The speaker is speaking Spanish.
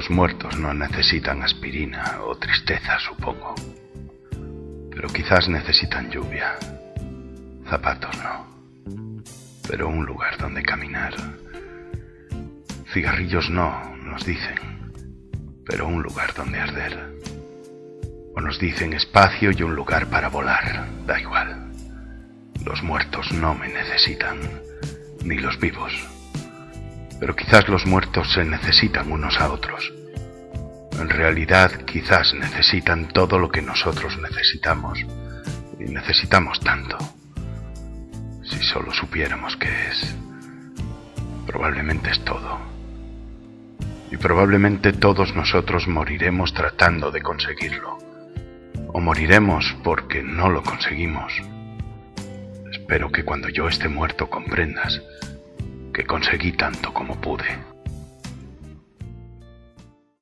Los muertos no necesitan aspirina o tristeza, supongo. Pero quizás necesitan lluvia. Zapatos no. Pero un lugar donde caminar. Cigarrillos no, nos dicen. Pero un lugar donde arder. O nos dicen espacio y un lugar para volar. Da igual. Los muertos no me necesitan. Ni los vivos. Pero quizás los muertos se necesitan unos a otros. En realidad quizás necesitan todo lo que nosotros necesitamos. Y necesitamos tanto. Si solo supiéramos qué es. Probablemente es todo. Y probablemente todos nosotros moriremos tratando de conseguirlo. O moriremos porque no lo conseguimos. Espero que cuando yo esté muerto comprendas conseguí tanto como pude.